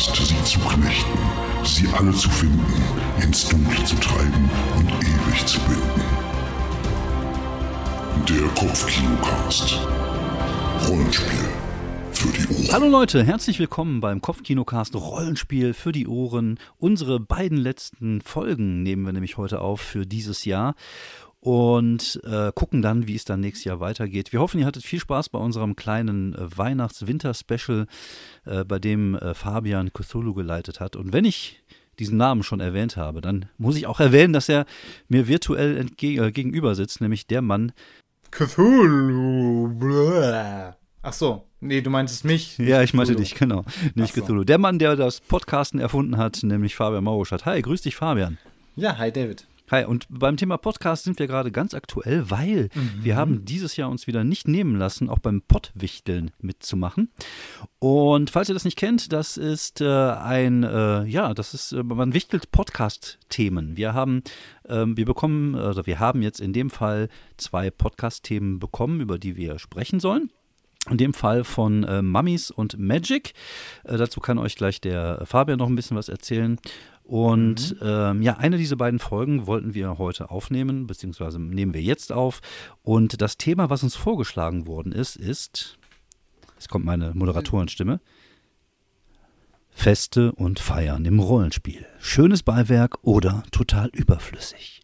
Podcast, sie zu knechten, sie alle zu finden, ins Dunkle zu treiben und ewig zu binden. Der Kopfkinocast. Rollenspiel. Hallo Leute, herzlich willkommen beim Kopfkinocast Rollenspiel für die Ohren. Unsere beiden letzten Folgen nehmen wir nämlich heute auf für dieses Jahr und äh, gucken dann, wie es dann nächstes Jahr weitergeht. Wir hoffen, ihr hattet viel Spaß bei unserem kleinen äh, Weihnachts-Winter-Special, äh, bei dem äh, Fabian Cthulhu geleitet hat. Und wenn ich diesen Namen schon erwähnt habe, dann muss ich auch erwähnen, dass er mir virtuell entge äh, gegenüber sitzt, nämlich der Mann. Cthulhu. Ach so, nee, du meintest mich. Ja, ich meinte Cthulhu. dich, genau. Nicht Ach so. Cthulhu. Der Mann, der das Podcasten erfunden hat, nämlich Fabian Mauruschat. Hi, grüß dich, Fabian. Ja, hi David. Hi, und beim Thema Podcast sind wir gerade ganz aktuell, weil wir haben dieses Jahr uns wieder nicht nehmen lassen, auch beim Pottwichteln mitzumachen. Und falls ihr das nicht kennt, das ist äh, ein, äh, ja, das ist, äh, man wichtelt Podcast-Themen. Wir haben, ähm, wir bekommen, oder wir haben jetzt in dem Fall zwei Podcast-Themen bekommen, über die wir sprechen sollen. In dem Fall von äh, Mummies und Magic. Äh, dazu kann euch gleich der Fabian noch ein bisschen was erzählen. Und ähm, ja, eine dieser beiden Folgen wollten wir heute aufnehmen, beziehungsweise nehmen wir jetzt auf. Und das Thema, was uns vorgeschlagen worden ist, ist, es kommt meine Moderatorenstimme, Feste und Feiern im Rollenspiel. Schönes Beiwerk oder total überflüssig.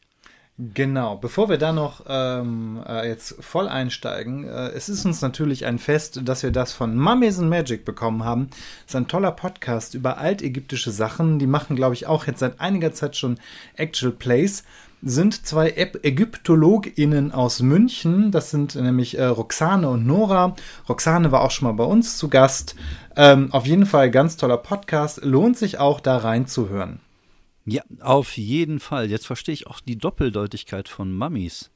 Genau, bevor wir da noch ähm, äh, jetzt voll einsteigen, äh, es ist uns natürlich ein Fest, dass wir das von Mummies and Magic bekommen haben. Das ist ein toller Podcast über altägyptische Sachen. Die machen, glaube ich, auch jetzt seit einiger Zeit schon Actual Plays. Sind zwei ÄgyptologInnen aus München. Das sind nämlich äh, Roxane und Nora. Roxane war auch schon mal bei uns zu Gast. Ähm, auf jeden Fall ganz toller Podcast. Lohnt sich auch da reinzuhören. Ja, auf jeden Fall. Jetzt verstehe ich auch die Doppeldeutigkeit von Mummies.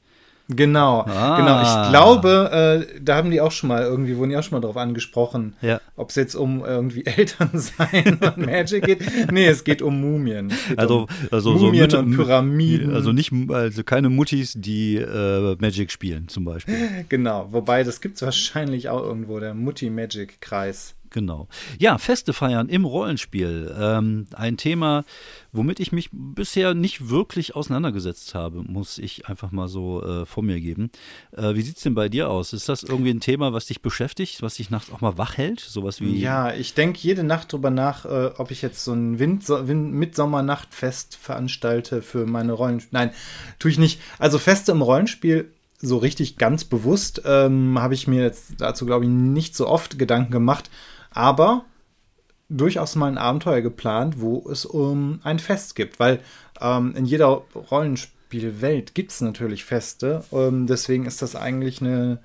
Genau, Ah. genau. Ich glaube, äh, da haben die auch schon mal irgendwie, wurden die auch schon mal drauf angesprochen, Ja. ob es jetzt um irgendwie Eltern sein und Magic geht. Nee, es geht um Mumien. Geht Also, um also Mumien so und Pyramiden. Also nicht, also keine Muttis, die äh, Magic spielen, zum Beispiel. Genau, wobei das gibt es wahrscheinlich auch irgendwo, der Mutti-Magic-Kreis. Genau. Ja, Feste feiern im Rollenspiel. Ähm, ein Thema, womit ich mich bisher nicht wirklich auseinandergesetzt habe, muss ich einfach mal so äh, vor mir geben. Äh, wie sieht's denn bei dir aus? Ist das irgendwie ein Thema, was dich beschäftigt, was dich nachts auch mal wach hält? Sowas wie. Ja, ich denke jede Nacht drüber nach, äh, ob ich jetzt so ein Wind Wind Mitsommernachtfest veranstalte für meine Rollen. Nein, tue ich nicht. Also Feste im Rollenspiel, so richtig ganz bewusst, ähm, habe ich mir jetzt dazu, glaube ich, nicht so oft Gedanken gemacht. Aber durchaus mal ein Abenteuer geplant, wo es um ein Fest gibt. Weil ähm, in jeder Rollenspielwelt gibt es natürlich Feste. Ähm, deswegen ist das eigentlich eine,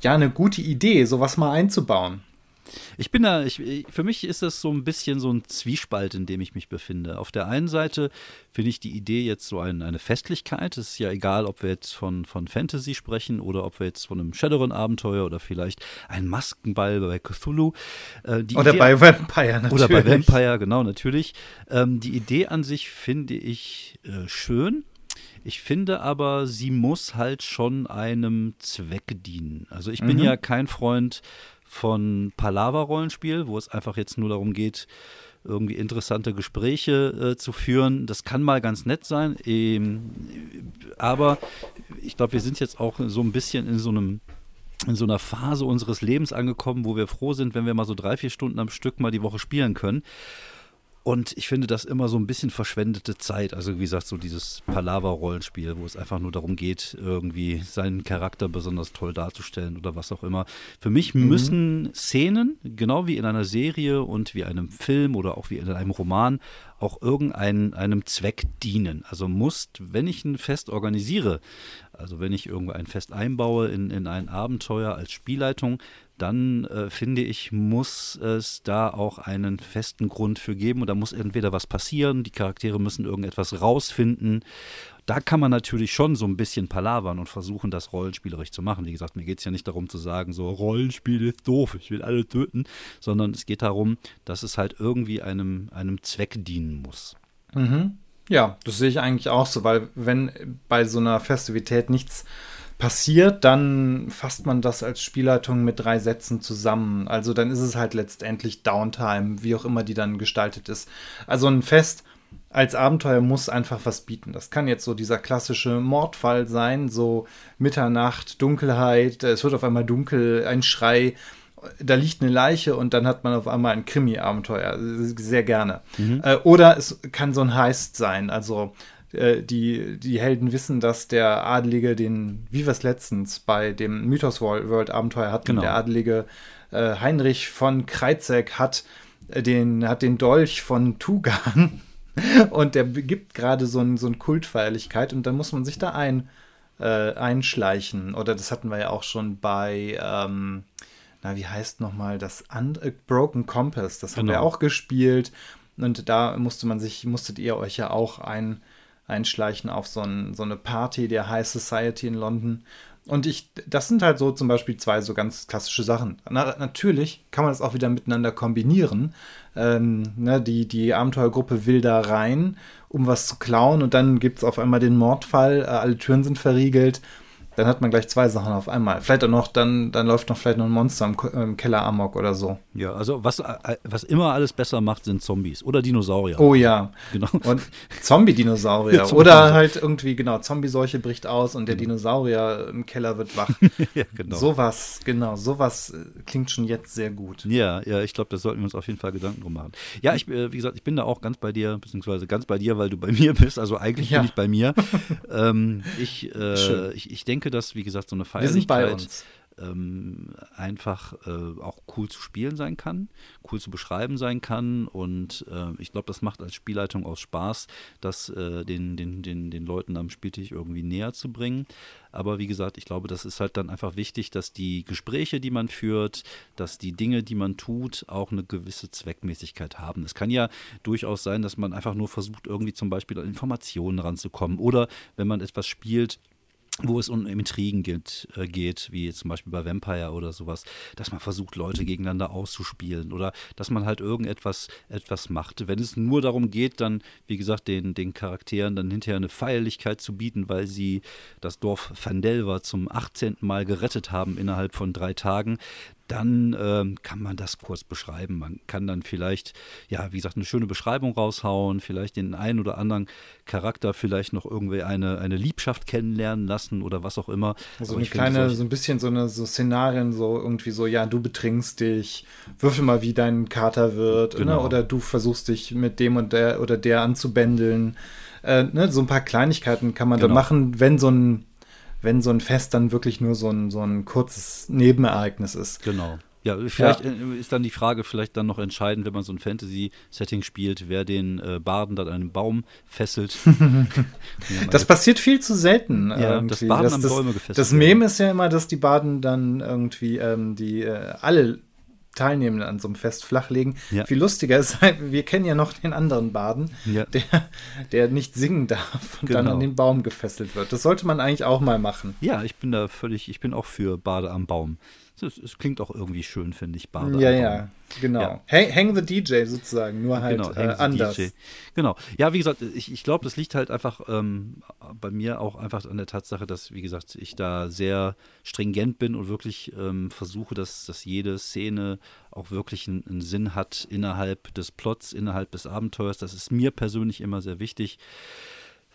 ja, eine gute Idee, sowas mal einzubauen. Ich bin da, ich, für mich ist das so ein bisschen so ein Zwiespalt, in dem ich mich befinde. Auf der einen Seite finde ich die Idee jetzt so ein, eine Festlichkeit. Es ist ja egal, ob wir jetzt von, von Fantasy sprechen oder ob wir jetzt von einem Shadowrun-Abenteuer oder vielleicht ein Maskenball bei Cthulhu. Äh, Oder Idee- bei Vampire natürlich. Oder bei Vampire, genau, natürlich. Ähm, die Idee an sich finde ich äh, schön. Ich finde aber, sie muss halt schon einem Zweck dienen. Also ich bin ja kein Freund von Palaver-Rollenspiel, wo es einfach jetzt nur darum geht, irgendwie interessante Gespräche äh, zu führen. Das kann mal ganz nett sein. Ähm, aber ich glaube, wir sind jetzt auch so ein bisschen in so einem in so einer Phase unseres Lebens angekommen, wo wir froh sind, wenn wir mal so drei, vier Stunden am Stück mal die Woche spielen können. Und ich finde das immer so ein bisschen verschwendete Zeit. Also wie gesagt, so dieses Palaver-Rollenspiel, wo es einfach nur darum geht, irgendwie seinen Charakter besonders toll darzustellen oder was auch immer. Für mich müssen Szenen, genau wie in einer Serie und wie einem Film oder auch wie in einem Roman, auch irgendeinem einem Zweck dienen. Also muss, wenn ich ein Fest organisiere, also wenn ich irgendwo ein Fest einbaue in, in ein Abenteuer als Spielleitung, dann äh, finde ich, muss es da auch einen festen Grund für geben. Und da muss entweder was passieren, die Charaktere müssen irgendetwas rausfinden. Da kann man natürlich schon so ein bisschen palavern und versuchen, das rollenspielerisch zu machen. Wie gesagt, mir geht es ja nicht darum zu sagen, so Rollenspiel ist doof, ich will alle töten, sondern es geht darum, dass es halt irgendwie einem, einem Zweck dienen muss. Ja, das sehe ich eigentlich auch so, weil wenn bei so einer Festivität nichts passiert, dann fasst man das als Spielleitung mit drei Sätzen zusammen. Also dann ist es halt letztendlich Downtime, wie auch immer die dann gestaltet ist. Also ein Fest als Abenteuer muss einfach was bieten. Das kann jetzt so dieser klassische Mordfall sein, so Mitternacht, Dunkelheit, es wird auf einmal dunkel, ein Schrei, da liegt eine Leiche und dann hat man auf einmal ein Krimi-Abenteuer. Sehr gerne. Mhm. Äh, oder es kann so ein Heist sein, also äh, die, die Helden wissen, dass der Adlige den, wie wir es letztens bei dem Mythos World Abenteuer hatten, genau. der Adlige äh, Heinrich von Kreizek hat äh, den, hat den Dolch von Tugan und der gibt gerade so, ein, so eine Kultfeierlichkeit und dann muss man sich da ein, äh, einschleichen. Oder das hatten wir ja auch schon bei, ähm, na, wie heißt nochmal das Un Broken Compass, das haben genau. wir auch gespielt. Und da musste man sich, musstet ihr euch ja auch ein, einschleichen auf so, ein, so eine Party der High Society in London. Und ich, das sind halt so zum Beispiel zwei so ganz klassische Sachen. Na, natürlich kann man das auch wieder miteinander kombinieren. Ähm, ne, die, die Abenteuergruppe will da rein, um was zu klauen. Und dann gibt es auf einmal den Mordfall, äh, alle Türen sind verriegelt dann hat man gleich zwei Sachen auf einmal. Vielleicht auch noch, dann, dann läuft noch vielleicht noch ein Monster im, im Keller Amok oder so. Ja, also was, äh, was immer alles besser macht, sind Zombies oder Dinosaurier. Oh ja. Genau. Und Zombie-Dinosaurier. oder halt irgendwie, genau, Zombie-Seuche bricht aus und der genau. Dinosaurier im Keller wird wach. ja, genau. Sowas, genau, sowas äh, klingt schon jetzt sehr gut. Ja, ja, ich glaube, da sollten wir uns auf jeden Fall Gedanken drum machen. Ja, ich, äh, wie gesagt, ich bin da auch ganz bei dir, beziehungsweise ganz bei dir, weil du bei mir bist. Also eigentlich ja. bin ich bei mir. ähm, ich, äh, ich, ich denke, denke, dass, wie gesagt, so eine Feierlichkeit ähm, einfach äh, auch cool zu spielen sein kann, cool zu beschreiben sein kann. Und äh, ich glaube, das macht als Spielleitung auch Spaß, das äh, den, den, den, den Leuten am Spieltisch irgendwie näher zu bringen. Aber wie gesagt, ich glaube, das ist halt dann einfach wichtig, dass die Gespräche, die man führt, dass die Dinge, die man tut, auch eine gewisse Zweckmäßigkeit haben. Es kann ja durchaus sein, dass man einfach nur versucht, irgendwie zum Beispiel an Informationen ranzukommen. Oder wenn man etwas spielt, wo es um Intrigen geht, äh, geht, wie zum Beispiel bei Vampire oder sowas, dass man versucht, Leute gegeneinander auszuspielen oder dass man halt irgendetwas etwas macht. Wenn es nur darum geht, dann, wie gesagt, den, den Charakteren dann hinterher eine Feierlichkeit zu bieten, weil sie das Dorf Vandelver zum 18. Mal gerettet haben innerhalb von drei Tagen, dann ähm, kann man das kurz beschreiben. Man kann dann vielleicht, ja, wie gesagt, eine schöne Beschreibung raushauen, vielleicht den einen oder anderen Charakter vielleicht noch irgendwie eine, eine Liebschaft kennenlernen lassen oder was auch immer. Also eine kleine, so ein bisschen so eine so Szenarien, so irgendwie so, ja, du betrinkst dich, würfel mal, wie dein Kater wird, ne? genau. ne? oder du versuchst dich mit dem und der oder der anzubändeln. Äh, ne? So ein paar Kleinigkeiten kann man genau. da machen, wenn so ein wenn so ein Fest dann wirklich nur so ein, so ein kurzes Nebenereignis ist. Genau. Ja, vielleicht ja. Äh, ist dann die Frage vielleicht dann noch entscheidend, wenn man so ein Fantasy-Setting spielt, wer den äh, Baden dann an einem Baum fesselt. das passiert viel zu selten. Ja, irgendwie. das Baden das, an Bäume gefesselt. Das Mem ist ja immer, dass die Baden dann irgendwie ähm, die äh, alle Teilnehmenden an so einem Fest flachlegen. Ja. Viel lustiger ist halt, wir kennen ja noch den anderen Baden, ja. der, der nicht singen darf und genau. dann an den Baum gefesselt wird. Das sollte man eigentlich auch mal machen. Ja, ich bin da völlig, ich bin auch für Bade am Baum. Es klingt auch irgendwie schön, finde ich, Bade Ja, ja, genau. Ja. Hang, hang, the DJ sozusagen, nur halt genau, äh, anders. DJ. Genau. Ja, wie gesagt, ich, ich glaube, das liegt halt einfach ähm, bei mir auch einfach an der Tatsache, dass, wie gesagt, ich da sehr stringent bin und wirklich ähm, versuche, dass, dass jede Szene auch wirklich einen, einen Sinn hat innerhalb des Plots, innerhalb des Abenteuers. Das ist mir persönlich immer sehr wichtig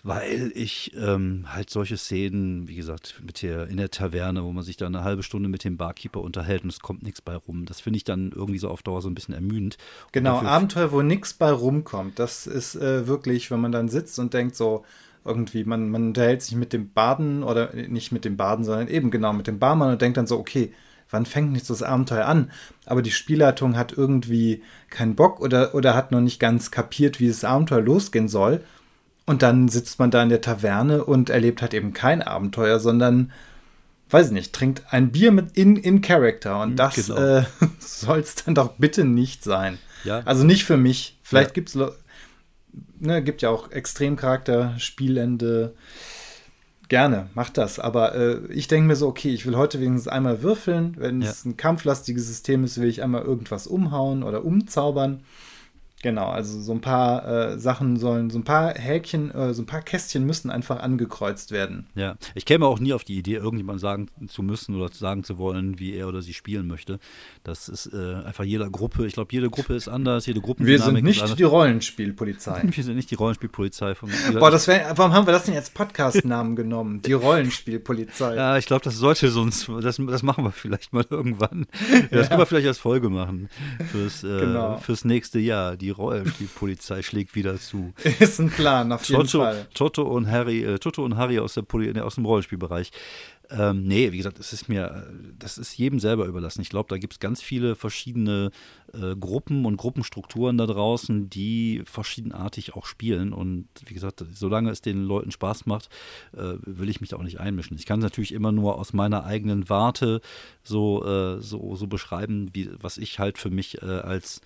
weil ich ähm, halt solche Szenen, wie gesagt, mit der, in der Taverne, wo man sich da eine halbe Stunde mit dem Barkeeper unterhält und es kommt nichts bei rum, das finde ich dann irgendwie so auf Dauer so ein bisschen ermüdend. Genau, Abenteuer, wo nichts bei rumkommt, das ist äh, wirklich, wenn man dann sitzt und denkt so, irgendwie, man, man unterhält sich mit dem Baden oder nicht mit dem Baden, sondern eben genau mit dem Barmann und denkt dann so, okay, wann fängt nicht das Abenteuer an? Aber die Spielleitung hat irgendwie keinen Bock oder, oder hat noch nicht ganz kapiert, wie das Abenteuer losgehen soll und dann sitzt man da in der Taverne und erlebt halt eben kein Abenteuer, sondern, weiß nicht, trinkt ein Bier mit in, in Character. Und das genau. äh, soll es dann doch bitte nicht sein. Ja. Also nicht für mich. Vielleicht ja. gibt es, ne, gibt ja auch Extremcharakter, Spielende. Gerne, macht das. Aber äh, ich denke mir so, okay, ich will heute wenigstens einmal würfeln. Wenn ja. es ein kampflastiges System ist, will ich einmal irgendwas umhauen oder umzaubern. Genau, also so ein paar äh, Sachen sollen, so ein paar Häkchen, äh, so ein paar Kästchen müssen einfach angekreuzt werden. Ja, ich käme auch nie auf die Idee, irgendjemand sagen zu müssen oder sagen zu wollen, wie er oder sie spielen möchte. Das ist äh, einfach jeder Gruppe. Ich glaube, jede Gruppe ist anders, jede Gruppe Wir sind nicht die Rollenspielpolizei. Wir sind nicht die Rollenspielpolizei. Von, Boah, das wär, warum haben wir das denn als Podcast-Namen genommen? Die Rollenspielpolizei. Ja, ich glaube, das sollte sonst, das, das machen wir vielleicht mal irgendwann. Ja, das können wir vielleicht als Folge machen fürs, äh, genau. fürs nächste Jahr. Die Rollenspielpolizei schlägt wieder zu. Ist ein Plan, auf jeden Toto, Fall. Toto und Harry, äh, Toto und Harry aus, der Poli aus dem Rollenspielbereich. Ähm, nee, wie gesagt, es ist mir, das ist jedem selber überlassen. Ich glaube, da gibt es ganz viele verschiedene äh, Gruppen und Gruppenstrukturen da draußen, die verschiedenartig auch spielen. Und wie gesagt, solange es den Leuten Spaß macht, äh, will ich mich da auch nicht einmischen. Ich kann es natürlich immer nur aus meiner eigenen Warte so, äh, so, so beschreiben, wie, was ich halt für mich äh, als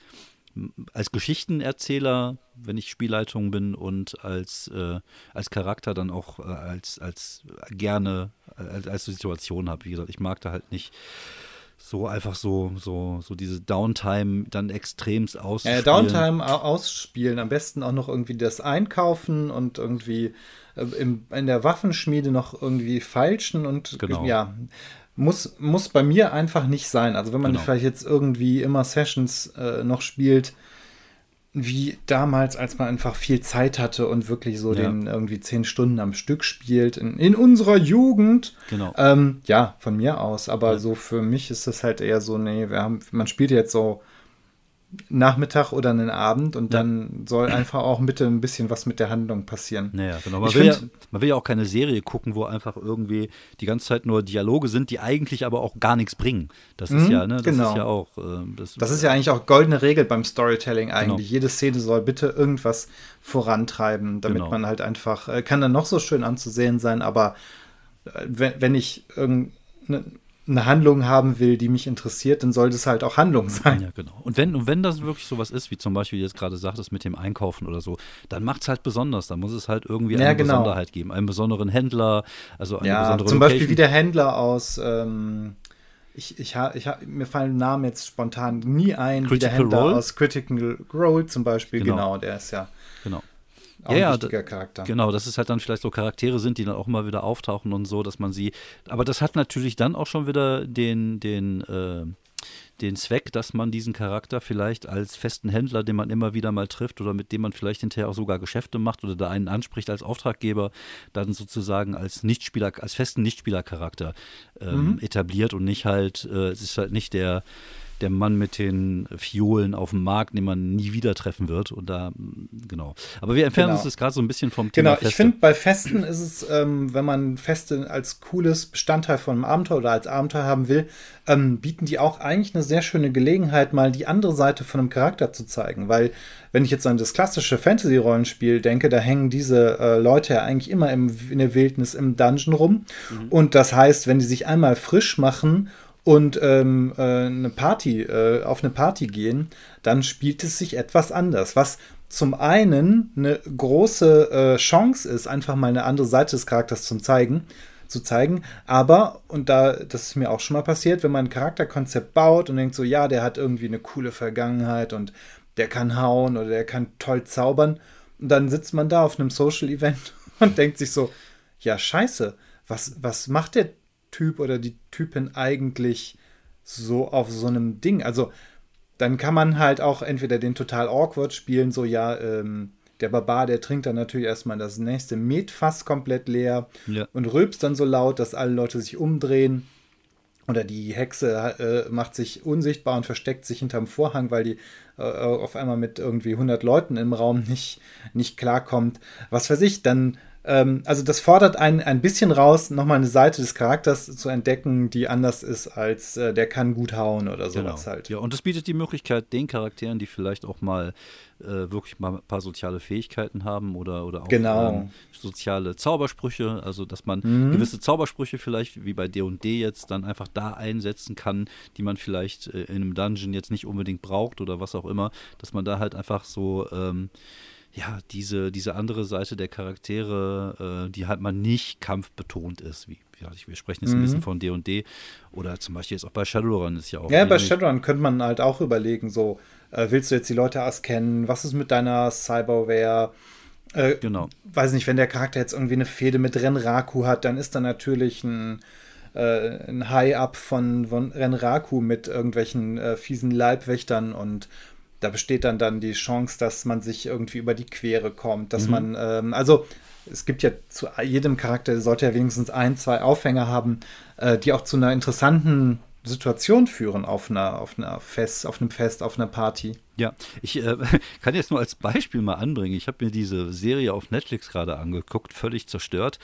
als Geschichtenerzähler, wenn ich Spielleitung bin und als, äh, als Charakter dann auch äh, als, als gerne als, als Situation habe. Wie gesagt, ich mag da halt nicht so einfach so, so, so diese Downtime dann extremst ausspielen. Ja, Downtime ausspielen, am besten auch noch irgendwie das Einkaufen und irgendwie äh, im, in der Waffenschmiede noch irgendwie feilschen und genau. ja, muss, muss bei mir einfach nicht sein. Also wenn man genau. vielleicht jetzt irgendwie immer Sessions äh, noch spielt, wie damals, als man einfach viel Zeit hatte und wirklich so ja. den irgendwie zehn Stunden am Stück spielt, in, in unserer Jugend. Genau. Ähm, ja, von mir aus. Aber ja. so für mich ist das halt eher so, nee, wir haben, man spielt jetzt so Nachmittag oder einen Abend und ja. dann soll einfach auch bitte ein bisschen was mit der Handlung passieren. Naja, genau. Man will, ja, man will, ja, auch keine Serie gucken, wo einfach irgendwie die ganze Zeit nur Dialoge sind, die eigentlich aber auch gar nichts bringen. Das ist mhm, ja, ne, das genau. ist ja auch. Äh, das, das, ist ja eigentlich auch goldene Regel beim Storytelling eigentlich. Genau. Jede Szene soll bitte irgendwas vorantreiben, damit genau. man halt einfach, äh, kann dann noch so schön anzusehen sein, aber äh, wenn, wenn ich irgendeine eine Handlung haben will, die mich interessiert, dann sollte es halt auch Handlung sein. Ja, genau. Und wenn, und wenn das wirklich sowas ist, wie zum Beispiel, wie du jetzt gerade sagtest, mit dem Einkaufen oder so, dann macht es halt besonders. Dann muss es halt irgendwie eine ja, genau. Besonderheit geben. Einen besonderen Händler, also eine ja, besondere Zum Location. Beispiel wie der Händler aus, ähm, ich, ich, ich, mir fallen Namen jetzt spontan nie ein, Critical wie der Händler Role? aus Critical Role zum Beispiel, genau, genau der ist ja. Genau auch ja, ein wichtiger Charakter. Genau, dass es halt dann vielleicht so Charaktere sind, die dann auch mal wieder auftauchen und so, dass man sie. Aber das hat natürlich dann auch schon wieder den, den, äh, den Zweck, dass man diesen Charakter vielleicht als festen Händler, den man immer wieder mal trifft oder mit dem man vielleicht hinterher auch sogar Geschäfte macht oder da einen anspricht als Auftraggeber, dann sozusagen als Nichtspieler, als festen Nichtspielercharakter ähm, mhm. etabliert und nicht halt, äh, es ist halt nicht der der Mann mit den Fiolen auf dem Markt, den man nie wieder treffen wird. Und da, genau. Aber wir entfernen genau. uns jetzt gerade so ein bisschen vom Thema. Genau, ich finde, bei Festen ist es, ähm, wenn man Feste als cooles Bestandteil von einem Abenteuer oder als Abenteuer haben will, ähm, bieten die auch eigentlich eine sehr schöne Gelegenheit, mal die andere Seite von einem Charakter zu zeigen. Weil, wenn ich jetzt an das klassische Fantasy-Rollenspiel denke, da hängen diese äh, Leute ja eigentlich immer im, in der Wildnis im Dungeon rum. Mhm. Und das heißt, wenn die sich einmal frisch machen und ähm, äh, eine Party, äh, auf eine Party gehen, dann spielt es sich etwas anders. Was zum einen eine große äh, Chance ist, einfach mal eine andere Seite des Charakters zu zeigen, zu zeigen. Aber, und da, das ist mir auch schon mal passiert, wenn man ein Charakterkonzept baut und denkt so, ja, der hat irgendwie eine coole Vergangenheit und der kann hauen oder der kann toll zaubern. Und dann sitzt man da auf einem Social Event und denkt sich so, ja, scheiße, was, was macht der Typ oder die Typin eigentlich so auf so einem Ding? Also, dann kann man halt auch entweder den total awkward spielen, so ja, ähm, der Barbar, der trinkt dann natürlich erstmal das nächste Metfass komplett leer ja. und rülpst dann so laut, dass alle Leute sich umdrehen. Oder die Hexe äh, macht sich unsichtbar und versteckt sich hinterm Vorhang, weil die äh, auf einmal mit irgendwie 100 Leuten im Raum nicht, nicht klarkommt. Was weiß ich, dann ähm, also das fordert einen ein bisschen raus, nochmal eine Seite des Charakters zu entdecken, die anders ist als äh, der kann gut hauen oder sowas genau. halt. Ja, und es bietet die Möglichkeit, den Charakteren, die vielleicht auch mal äh, wirklich mal ein paar soziale Fähigkeiten haben oder, oder auch genau. ähm, soziale Zaubersprüche, also dass man mhm. gewisse Zaubersprüche vielleicht, wie bei D&D jetzt, dann einfach da einsetzen kann, die man vielleicht äh, in einem Dungeon jetzt nicht unbedingt braucht oder was auch immer, dass man da halt einfach so ähm, ja, diese, diese andere Seite der Charaktere, äh, die halt mal nicht kampfbetont ist, wie, ja, wir sprechen jetzt mhm. ein bisschen von D&D &D, oder zum Beispiel jetzt auch bei Shadowrun ist ja auch. Ja, bei Shadowrun könnte man halt auch überlegen, so, äh, willst du jetzt die Leute erst kennen? Was ist mit deiner Cyberware? Äh, genau. Weiß nicht, wenn der Charakter jetzt irgendwie eine Fehde mit Renraku hat, dann ist da natürlich ein, äh, ein High-Up von, von Renraku mit irgendwelchen äh, fiesen Leibwächtern und da besteht dann dann die Chance, dass man sich irgendwie über die Quere kommt, dass mhm. man, ähm, also es gibt ja zu jedem Charakter, sollte ja wenigstens ein, zwei Aufhänger haben, äh, die auch zu einer interessanten Situation führen auf einer, auf einer Fest, auf einem Fest, auf einer Party. Ja, ich äh, kann jetzt nur als Beispiel mal anbringen. Ich habe mir diese Serie auf Netflix gerade angeguckt, völlig zerstört.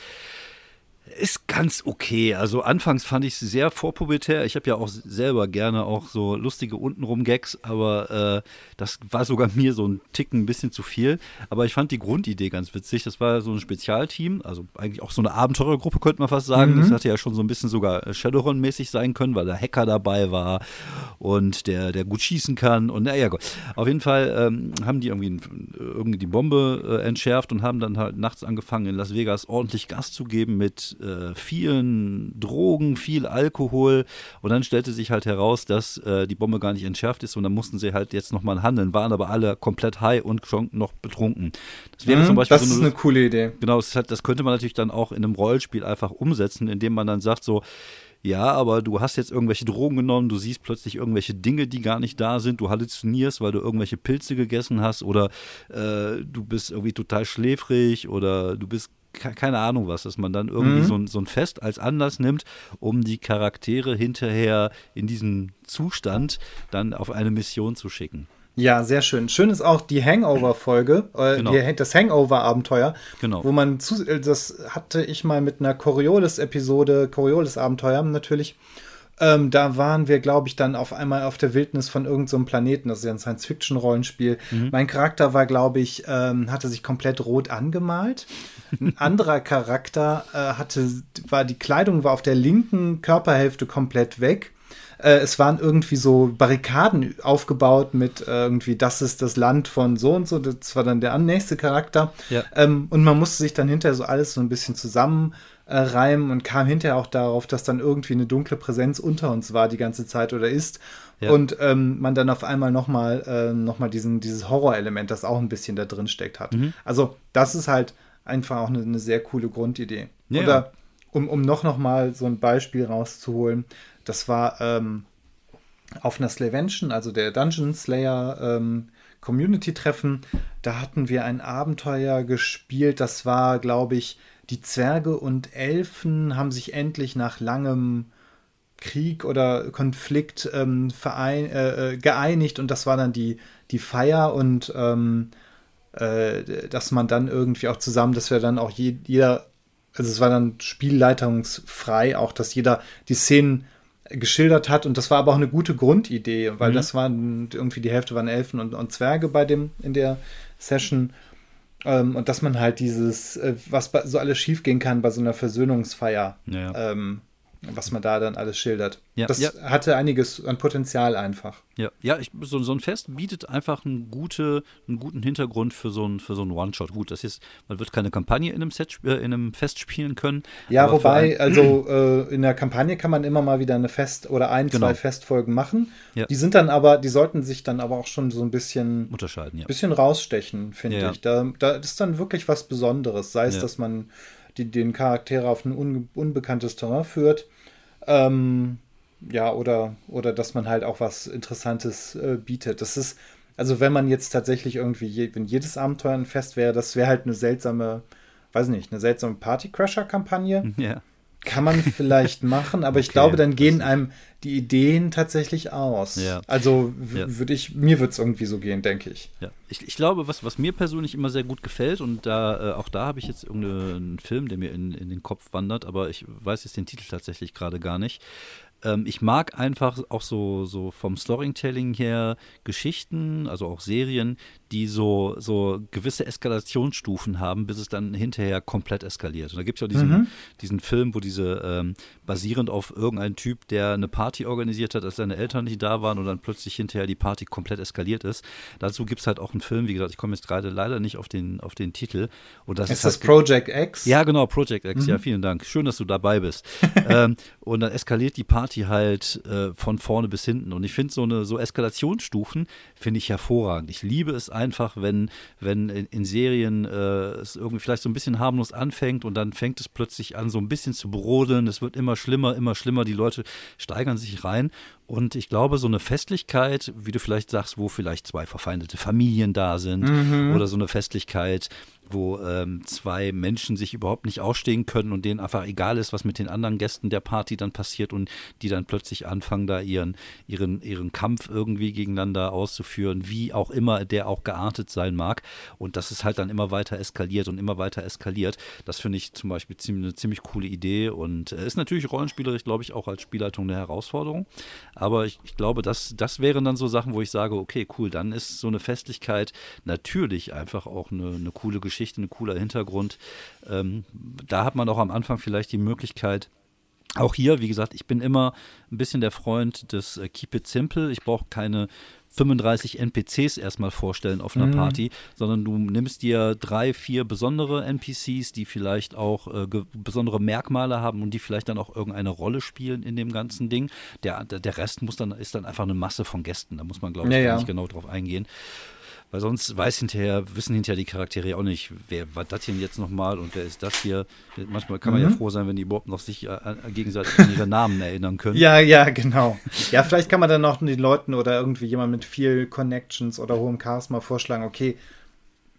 Ist ganz okay. Also anfangs fand ich es sehr vorpubertär. Ich habe ja auch selber gerne auch so lustige untenrum Gags, aber äh, das war sogar mir so ein Ticken ein bisschen zu viel. Aber ich fand die Grundidee ganz witzig. Das war so ein Spezialteam, also eigentlich auch so eine Abenteurergruppe, könnte man fast sagen. Mhm. Das hätte ja schon so ein bisschen sogar Shadowrun-mäßig sein können, weil der Hacker dabei war und der, der gut schießen kann. Und naja, gut. Auf jeden Fall ähm, haben die irgendwie, irgendwie die Bombe äh, entschärft und haben dann halt nachts angefangen, in Las Vegas ordentlich Gas zu geben mit äh, vielen Drogen, viel Alkohol. Und dann stellte sich halt heraus, dass äh, die Bombe gar nicht entschärft ist und dann mussten sie halt jetzt nochmal handeln, waren aber alle komplett high und schon noch betrunken. Das wäre mhm, zum Beispiel. Das so eine, ist eine coole Idee. Genau, das, halt, das könnte man natürlich dann auch in einem Rollenspiel einfach umsetzen, indem man dann sagt so, ja, aber du hast jetzt irgendwelche Drogen genommen, du siehst plötzlich irgendwelche Dinge, die gar nicht da sind, du halluzinierst, weil du irgendwelche Pilze gegessen hast oder äh, du bist irgendwie total schläfrig oder du bist keine Ahnung was, dass man dann irgendwie mhm. so, ein, so ein Fest als Anlass nimmt, um die Charaktere hinterher in diesem Zustand dann auf eine Mission zu schicken. Ja, sehr schön. Schön ist auch die Hangover-Folge, äh, genau. das Hangover-Abenteuer, genau. wo man zu, äh, das hatte ich mal mit einer Coriolis-Episode, Coriolis-Abenteuer natürlich. Ähm, da waren wir, glaube ich, dann auf einmal auf der Wildnis von irgendeinem so Planeten. Das ist ja ein Science-Fiction-Rollenspiel. Mhm. Mein Charakter war, glaube ich, ähm, hatte sich komplett rot angemalt. Ein anderer Charakter äh, hatte, war die Kleidung war auf der linken Körperhälfte komplett weg. Äh, es waren irgendwie so Barrikaden aufgebaut mit äh, irgendwie, das ist das Land von so und so. Das war dann der nächste Charakter. Ja. Ähm, und man musste sich dann hinterher so alles so ein bisschen zusammen äh, reimen und kam hinterher auch darauf, dass dann irgendwie eine dunkle Präsenz unter uns war die ganze Zeit oder ist. Ja. Und ähm, man dann auf einmal nochmal äh, noch diesen, dieses Horrorelement, das auch ein bisschen da drin steckt, hat. Mhm. Also, das ist halt einfach auch eine, eine sehr coole Grundidee. Ja. Oder um, um noch, noch mal so ein Beispiel rauszuholen, das war ähm, auf einer Slavention, also der Dungeon Slayer ähm, Community-Treffen, da hatten wir ein Abenteuer gespielt, das war, glaube ich, die Zwerge und Elfen haben sich endlich nach langem Krieg oder Konflikt ähm, verein, äh, äh geeinigt und das war dann die, die Feier und ähm, äh, dass man dann irgendwie auch zusammen, dass wir dann auch je, jeder, also es war dann spielleitungsfrei, auch dass jeder die Szenen geschildert hat und das war aber auch eine gute Grundidee, weil mhm. das waren irgendwie die Hälfte waren Elfen und, und Zwerge bei dem in der Session ähm, und dass man halt dieses, äh, was so alles schiefgehen kann bei so einer Versöhnungsfeier, ja. ähm, was man da dann alles schildert. Ja, das ja. hatte einiges an Potenzial einfach. Ja, ja ich, so, so ein Fest bietet einfach einen, gute, einen guten Hintergrund für so einen für so One-Shot. Gut, das ist, man wird keine Kampagne in einem, Set, äh, in einem Fest spielen können. Ja, wobei, also äh, in der Kampagne kann man immer mal wieder eine Fest- oder ein, genau. zwei Festfolgen machen. Ja. Die sind dann aber, die sollten sich dann aber auch schon so ein bisschen unterscheiden, ja. bisschen rausstechen, finde ich. Da, da ist dann wirklich was Besonderes. Sei es, dass man die, den Charaktere auf ein un, unbekanntes Terrain führt. Ähm, ja, oder, oder dass man halt auch was Interessantes äh, bietet. Das ist, also wenn man jetzt tatsächlich irgendwie, je, wenn jedes Abenteuer ein Fest wäre, das wäre halt eine seltsame, weiß nicht, eine seltsame Party-Crasher-Kampagne. Ja. Kann man vielleicht machen, aber okay, ich glaube, dann gehen einem die Ideen tatsächlich aus. Ja. Also ja. würde ich, mir würde es irgendwie so gehen, denke ich. Ja, ich, ich glaube, was, was mir persönlich immer sehr gut gefällt, und da äh, auch da habe ich jetzt irgendeinen Film, der mir in, in den Kopf wandert, aber ich weiß jetzt den Titel tatsächlich gerade gar nicht. ähm, ich mag einfach auch so, so vom Storytelling her Geschichten, also auch Serien, die so, so gewisse Eskalationsstufen haben, bis es dann hinterher komplett eskaliert. Und da gibt es ja diesen, mhm. diesen Film, wo diese ähm, basierend auf irgendeinem Typ, der eine Party organisiert hat, als seine Eltern nicht da waren und dann plötzlich hinterher die Party komplett eskaliert ist. Dazu gibt es halt auch einen Film, wie gesagt, ich komme jetzt gerade leider nicht auf den, auf den Titel. Und das ist, ist das halt, Project X? Ja, genau, Project X, mhm. ja, vielen Dank. Schön, dass du dabei bist. ähm, und dann eskaliert die Party halt äh, von vorne bis hinten. Und ich finde so eine so Eskalationsstufen finde ich hervorragend. Ich liebe es einfach, wenn, wenn in, in Serien äh, es irgendwie vielleicht so ein bisschen harmlos anfängt und dann fängt es plötzlich an, so ein bisschen zu brodeln. Es wird immer schlimmer, immer schlimmer. Die Leute steigern sich rein. Und ich glaube, so eine Festlichkeit, wie du vielleicht sagst, wo vielleicht zwei verfeindete Familien da sind mhm. oder so eine Festlichkeit, wo ähm, zwei Menschen sich überhaupt nicht ausstehen können und denen einfach egal ist, was mit den anderen Gästen der Party dann passiert und die dann plötzlich anfangen, da ihren, ihren, ihren Kampf irgendwie gegeneinander auszuführen, wie auch immer der auch geartet sein mag. Und das ist halt dann immer weiter eskaliert und immer weiter eskaliert. Das finde ich zum Beispiel ziemlich, eine ziemlich coole Idee und äh, ist natürlich rollenspielerisch, glaube ich, auch als Spielleitung eine Herausforderung. Aber ich, ich glaube, das, das wären dann so Sachen, wo ich sage, okay, cool, dann ist so eine Festlichkeit natürlich einfach auch eine, eine coole Geschichte Geschichte, ein cooler Hintergrund. Ähm, da hat man auch am Anfang vielleicht die Möglichkeit, auch hier, wie gesagt, ich bin immer ein bisschen der Freund des äh, Keep It Simple. Ich brauche keine 35 NPCs erstmal vorstellen auf einer mhm. Party, sondern du nimmst dir drei, vier besondere NPCs, die vielleicht auch äh, besondere Merkmale haben und die vielleicht dann auch irgendeine Rolle spielen in dem ganzen Ding. Der, der Rest muss dann, ist dann einfach eine Masse von Gästen. Da muss man, glaube ich, ja, gar nicht genau drauf eingehen. Weil sonst weiß hinterher, wissen hinterher die Charaktere auch nicht, wer war das denn jetzt nochmal und wer ist das hier. Manchmal kann man mhm. ja froh sein, wenn die überhaupt noch sich äh, gegenseitig an ihre Namen erinnern können. Ja, ja, genau. Ja, vielleicht kann man dann noch den Leuten oder irgendwie jemand mit viel Connections oder hohem Charisma vorschlagen, okay,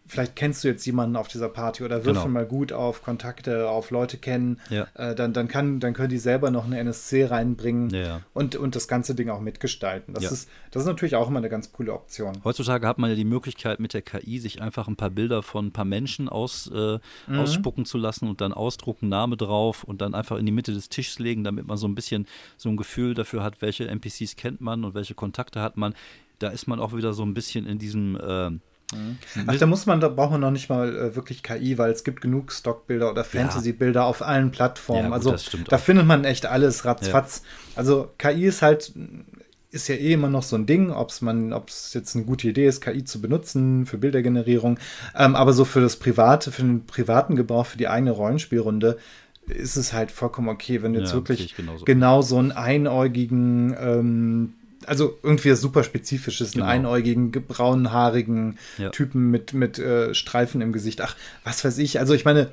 vielleicht kennst du jetzt jemanden auf dieser Party oder würfel genau. mal gut auf Kontakte, auf Leute kennen, ja. äh, dann, dann, kann, dann können die selber noch eine NSC reinbringen ja. und, und das ganze Ding auch mitgestalten. Das, ja. ist, das ist natürlich auch immer eine ganz coole Option. Heutzutage hat man ja die Möglichkeit mit der KI, sich einfach ein paar Bilder von ein paar Menschen aus, äh, mhm. ausspucken zu lassen und dann ausdrucken, Name drauf und dann einfach in die Mitte des Tisches legen, damit man so ein bisschen so ein Gefühl dafür hat, welche NPCs kennt man und welche Kontakte hat man. Da ist man auch wieder so ein bisschen in diesem äh. Ach, da muss man, da braucht man noch nicht mal äh, wirklich KI, weil es gibt genug Stockbilder oder Fantasy-Bilder ja. auf allen Plattformen. Ja, gut, also da auch. findet man echt alles ratzfatz. Ja. Also KI ist halt, ist ja eh immer noch so ein Ding, ob es man, ob es jetzt eine gute Idee ist, KI zu benutzen für Bildergenerierung. Ähm, aber so für das private, für den privaten Gebrauch, für die eigene Rollenspielrunde, ist es halt vollkommen okay, wenn du jetzt wirklich genau so einen einäugigen ähm, also irgendwie super spezifisches, genau. einen einäugigen, braunhaarigen ja. Typen mit, mit äh, Streifen im Gesicht. Ach, was weiß ich. Also ich meine,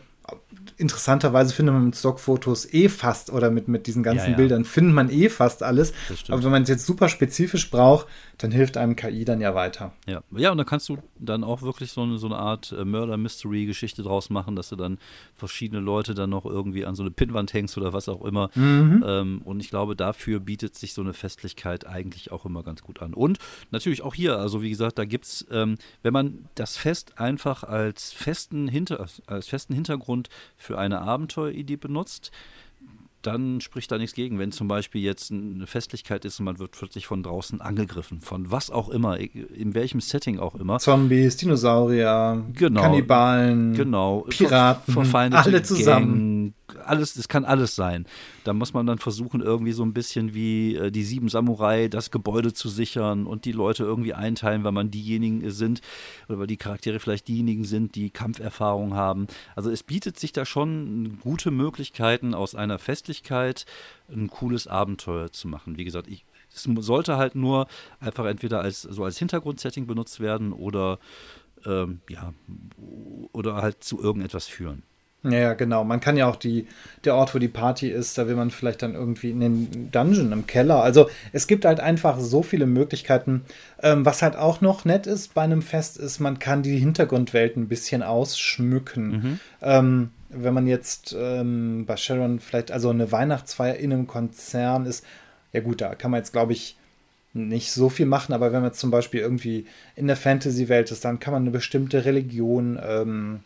interessanterweise findet man mit Stockfotos eh fast oder mit, mit diesen ganzen ja, ja. Bildern findet man eh fast alles. Aber wenn man es jetzt super spezifisch braucht, dann hilft einem KI dann ja weiter. Ja, ja und dann kannst du dann auch wirklich so eine, so eine Art äh, Murder-Mystery-Geschichte draus machen, dass du dann verschiedene Leute dann noch irgendwie an so eine Pinnwand hängst oder was auch immer. Mhm. Ähm, und ich glaube, dafür bietet sich so eine Festlichkeit eigentlich auch immer ganz gut an. Und natürlich auch hier, also wie gesagt, da gibt es, ähm, wenn man das Fest einfach als festen, Hinter als festen Hintergrund für eine Abenteueridee benutzt, dann spricht da nichts gegen. Wenn zum Beispiel jetzt eine Festlichkeit ist und man wird plötzlich von draußen angegriffen, von was auch immer, in welchem Setting auch immer. Zombies, Dinosaurier, genau, Kannibalen, genau, Piraten, alle zusammen. Gang, alles, es kann alles sein. Da muss man dann versuchen, irgendwie so ein bisschen wie äh, die sieben Samurai das Gebäude zu sichern und die Leute irgendwie einteilen, weil man diejenigen sind oder weil die Charaktere vielleicht diejenigen sind, die Kampferfahrung haben. Also es bietet sich da schon gute Möglichkeiten, aus einer Festlichkeit ein cooles Abenteuer zu machen. Wie gesagt, ich, es sollte halt nur einfach entweder als so als Hintergrundsetting benutzt werden oder ähm, ja oder halt zu irgendetwas führen. Ja, genau. Man kann ja auch die, der Ort, wo die Party ist, da will man vielleicht dann irgendwie in den Dungeon im Keller. Also es gibt halt einfach so viele Möglichkeiten. Ähm, was halt auch noch nett ist bei einem Fest, ist, man kann die Hintergrundwelt ein bisschen ausschmücken. Mhm. Ähm, wenn man jetzt ähm, bei Sharon vielleicht, also eine Weihnachtsfeier in einem Konzern ist, ja gut, da kann man jetzt, glaube ich, nicht so viel machen, aber wenn man jetzt zum Beispiel irgendwie in der Fantasy-Welt ist, dann kann man eine bestimmte Religion ähm,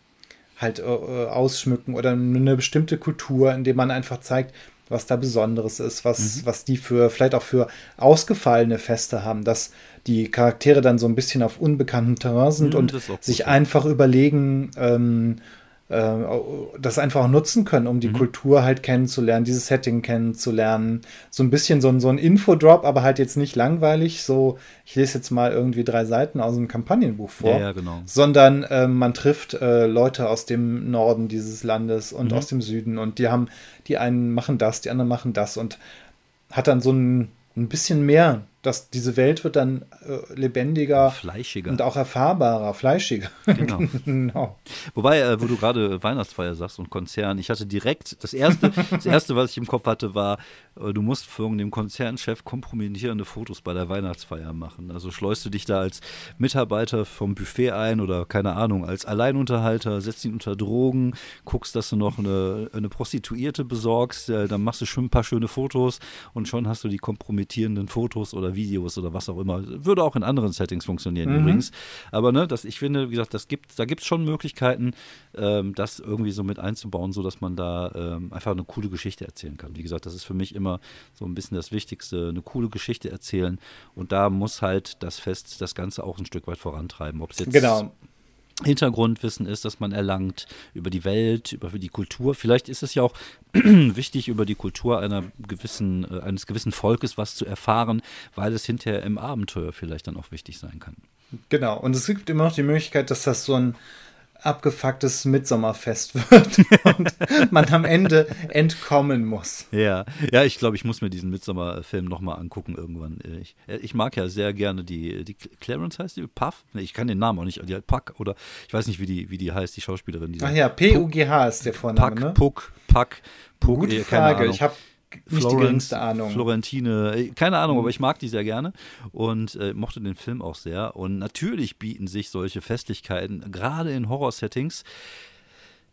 halt äh, ausschmücken oder eine bestimmte Kultur, indem man einfach zeigt, was da Besonderes ist, was, mhm. was die für, vielleicht auch für ausgefallene Feste haben, dass die Charaktere dann so ein bisschen auf unbekanntem Terrain sind mhm, und sich einfach überlegen, ähm, äh, das einfach nutzen können, um die mhm. Kultur halt kennenzulernen, dieses Setting kennenzulernen. So ein bisschen so ein, so ein Infodrop, aber halt jetzt nicht langweilig, so ich lese jetzt mal irgendwie drei Seiten aus einem Kampagnenbuch vor, ja, ja, genau. sondern äh, man trifft äh, Leute aus dem Norden dieses Landes und mhm. aus dem Süden und die haben, die einen machen das, die anderen machen das und hat dann so ein, ein bisschen mehr dass diese Welt wird dann äh, lebendiger, fleischiger und auch erfahrbarer, fleischiger. Genau. genau. Wobei, äh, wo du gerade Weihnachtsfeier sagst und Konzern, ich hatte direkt das erste, das erste, was ich im Kopf hatte, war, äh, du musst für dem Konzernchef kompromittierende Fotos bei der Weihnachtsfeier machen. Also schleust du dich da als Mitarbeiter vom Buffet ein oder keine Ahnung, als Alleinunterhalter, setzt ihn unter Drogen, guckst, dass du noch eine, eine Prostituierte besorgst, äh, dann machst du schon ein paar schöne Fotos und schon hast du die kompromittierenden Fotos oder Videos oder was auch immer. Würde auch in anderen Settings funktionieren mhm. übrigens. Aber ne, das, ich finde, wie gesagt, das gibt, da gibt es schon Möglichkeiten, ähm, das irgendwie so mit einzubauen, sodass man da ähm, einfach eine coole Geschichte erzählen kann. Wie gesagt, das ist für mich immer so ein bisschen das Wichtigste, eine coole Geschichte erzählen. Und da muss halt das Fest das Ganze auch ein Stück weit vorantreiben. Ob es jetzt genau. Hintergrundwissen ist, das man erlangt über die Welt, über die Kultur. Vielleicht ist es ja auch wichtig, über die Kultur einer gewissen, äh, eines gewissen Volkes was zu erfahren, weil es hinterher im Abenteuer vielleicht dann auch wichtig sein kann. Genau, und es gibt immer noch die Möglichkeit, dass das so ein abgefucktes Mitsommerfest wird und man am Ende entkommen muss. Ja, ja, ich glaube, ich muss mir diesen Mitsommerfilm nochmal angucken irgendwann. Ich, ich, mag ja sehr gerne die, die Clarence heißt die, Puff? Nee, ich kann den Namen auch nicht, die Puck oder ich weiß nicht, wie die, wie die heißt, die Schauspielerin. Ach ja, P-U-G-H ist der Vorname, Puck, ne? Puck, Puck, Puck, Gute Frage, ich habe nicht Florence, die geringste Ahnung. Florentine, äh, keine Ahnung, mhm. aber ich mag die sehr gerne und äh, mochte den Film auch sehr. Und natürlich bieten sich solche Festlichkeiten, gerade in Horror-Settings,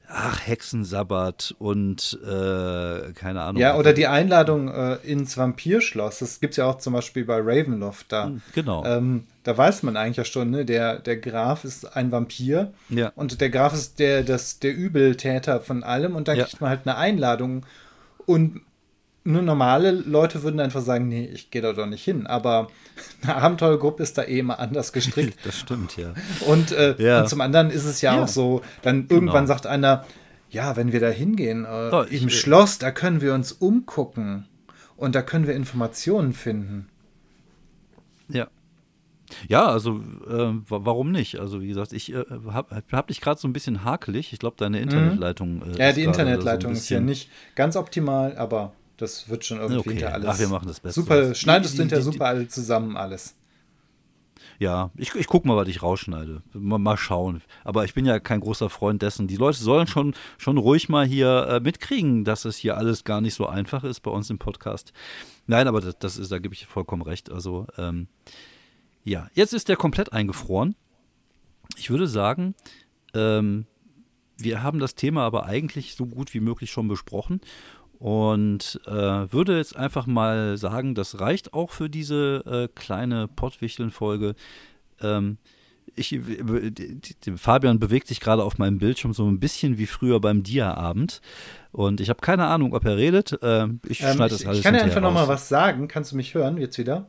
ach, Hexensabbat und äh, keine Ahnung. Ja, oder die Einladung äh, ins Vampirschloss. Das gibt es ja auch zum Beispiel bei Ravenloft da. Hm, genau. Ähm, da weiß man eigentlich ja schon, ne? der, der Graf ist ein Vampir ja. und der Graf ist der, das, der Übeltäter von allem und dann ja. kriegt man halt eine Einladung und nur normale Leute würden einfach sagen, nee, ich gehe da doch nicht hin. Aber eine Abenteuergruppe ist da eh immer anders gestrickt. das stimmt, ja. Und, äh, ja. und zum anderen ist es ja, ja. auch so, dann genau. irgendwann sagt einer, ja, wenn wir da hingehen, äh, oh, im ich, Schloss, da können wir uns umgucken und da können wir Informationen finden. Ja. Ja, also äh, warum nicht? Also wie gesagt, ich äh, habe hab dich gerade so ein bisschen hakelig. Ich glaube, deine mhm. Internetleitung. Äh, ja, die Internetleitung so ist ja nicht ganz optimal, aber das wird schon irgendwie okay. alles. Ach, wir machen das Beste. Super, schneidest du hinterher super alle zusammen alles. Ja, ich, ich gucke mal, was ich rausschneide. Mal, mal, schauen. Aber ich bin ja kein großer Freund dessen. Die Leute sollen schon, schon ruhig mal hier äh, mitkriegen, dass es hier alles gar nicht so einfach ist bei uns im Podcast. Nein, aber das, das ist, da gebe ich vollkommen recht. Also, ähm, ja, jetzt ist der komplett eingefroren. Ich würde sagen, ähm, wir haben das Thema aber eigentlich so gut wie möglich schon besprochen. Und äh, würde jetzt einfach mal sagen, das reicht auch für diese äh, kleine Pottwichteln-Folge. Ähm, ich, Fabian bewegt sich gerade auf meinem Bildschirm so ein bisschen wie früher beim Dia-Abend. Und ich habe keine Ahnung, ob er redet. Äh, ich ähm, schneide das alles Ich kann dir einfach nochmal was sagen. Kannst du mich hören jetzt wieder?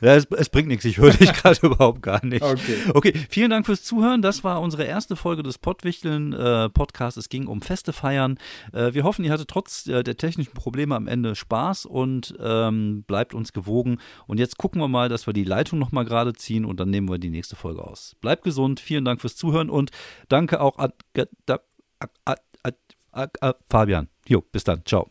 Ja, es, es, bringt nichts, ich höre dich gerade überhaupt gar nicht. Okay. okay, vielen Dank fürs Zuhören. Das war unsere erste Folge des Pottwichteln äh, Podcasts. Es ging um Feste feiern. Äh, wir hoffen, ihr hattet trotz äh, der technischen Probleme am Ende Spaß und ähm, bleibt uns gewogen. Und jetzt gucken wir mal, dass wir die Leitung nochmal gerade ziehen und dann nehmen wir die nächste Folge aus. Bleibt gesund, vielen Dank fürs Zuhören und danke auch an, an, an, an Fabian. Jo, bis dann. Ciao.